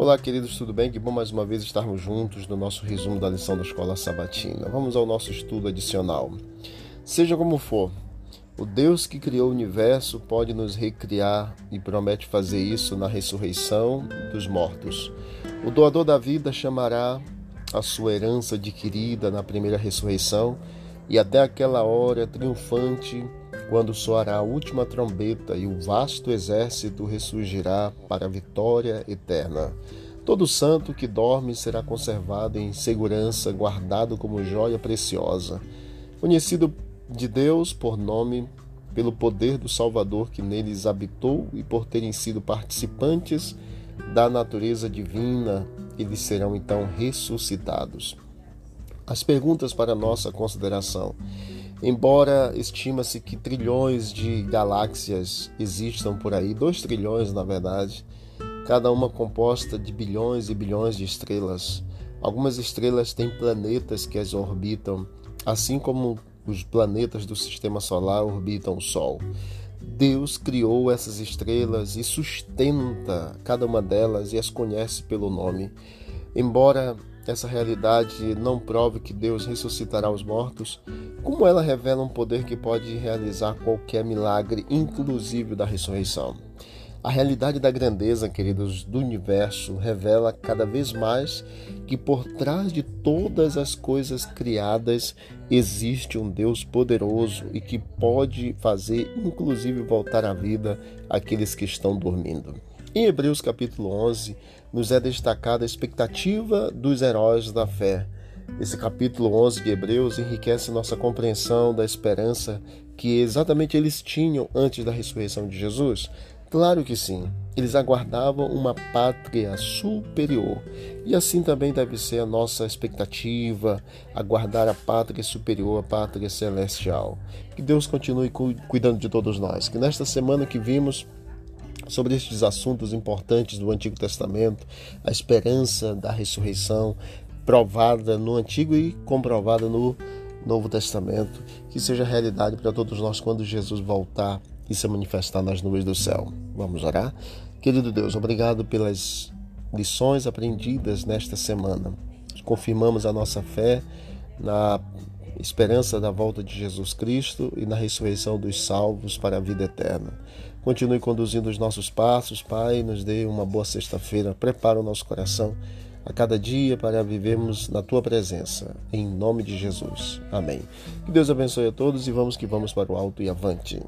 Olá, queridos, tudo bem? Que bom mais uma vez estarmos juntos no nosso resumo da lição da escola sabatina. Vamos ao nosso estudo adicional. Seja como for, o Deus que criou o universo pode nos recriar e promete fazer isso na ressurreição dos mortos. O doador da vida chamará a sua herança adquirida na primeira ressurreição e até aquela hora triunfante quando soará a última trombeta e o vasto exército ressurgirá para a vitória eterna. Todo santo que dorme será conservado em segurança, guardado como joia preciosa, conhecido de Deus por nome, pelo poder do Salvador que neles habitou e por terem sido participantes da natureza divina, eles serão então ressuscitados. As perguntas para nossa consideração. Embora estima-se que trilhões de galáxias existam por aí, dois trilhões na verdade, cada uma composta de bilhões e bilhões de estrelas. Algumas estrelas têm planetas que as orbitam, assim como os planetas do sistema solar orbitam o Sol. Deus criou essas estrelas e sustenta cada uma delas e as conhece pelo nome. Embora essa realidade não prove que Deus ressuscitará os mortos, como ela revela um poder que pode realizar qualquer milagre, inclusive da ressurreição. A realidade da grandeza, queridos, do universo revela cada vez mais que por trás de todas as coisas criadas existe um Deus poderoso e que pode fazer, inclusive, voltar à vida aqueles que estão dormindo. Em Hebreus capítulo 11, nos é destacada a expectativa dos heróis da fé. Esse capítulo 11 de Hebreus enriquece nossa compreensão da esperança que exatamente eles tinham antes da ressurreição de Jesus. Claro que sim, eles aguardavam uma pátria superior. E assim também deve ser a nossa expectativa, aguardar a pátria superior, a pátria celestial. Que Deus continue cuidando de todos nós. Que nesta semana que vimos sobre estes assuntos importantes do Antigo Testamento, a esperança da ressurreição provada no Antigo e comprovada no Novo Testamento, que seja realidade para todos nós quando Jesus voltar e se manifestar nas nuvens do céu. Vamos orar? Querido Deus, obrigado pelas lições aprendidas nesta semana. Confirmamos a nossa fé na esperança da volta de Jesus Cristo e na ressurreição dos salvos para a vida eterna. Continue conduzindo os nossos passos, Pai, nos dê uma boa sexta-feira. Prepara o nosso coração a cada dia para vivermos na tua presença. Em nome de Jesus. Amém. Que Deus abençoe a todos e vamos que vamos para o alto e avante.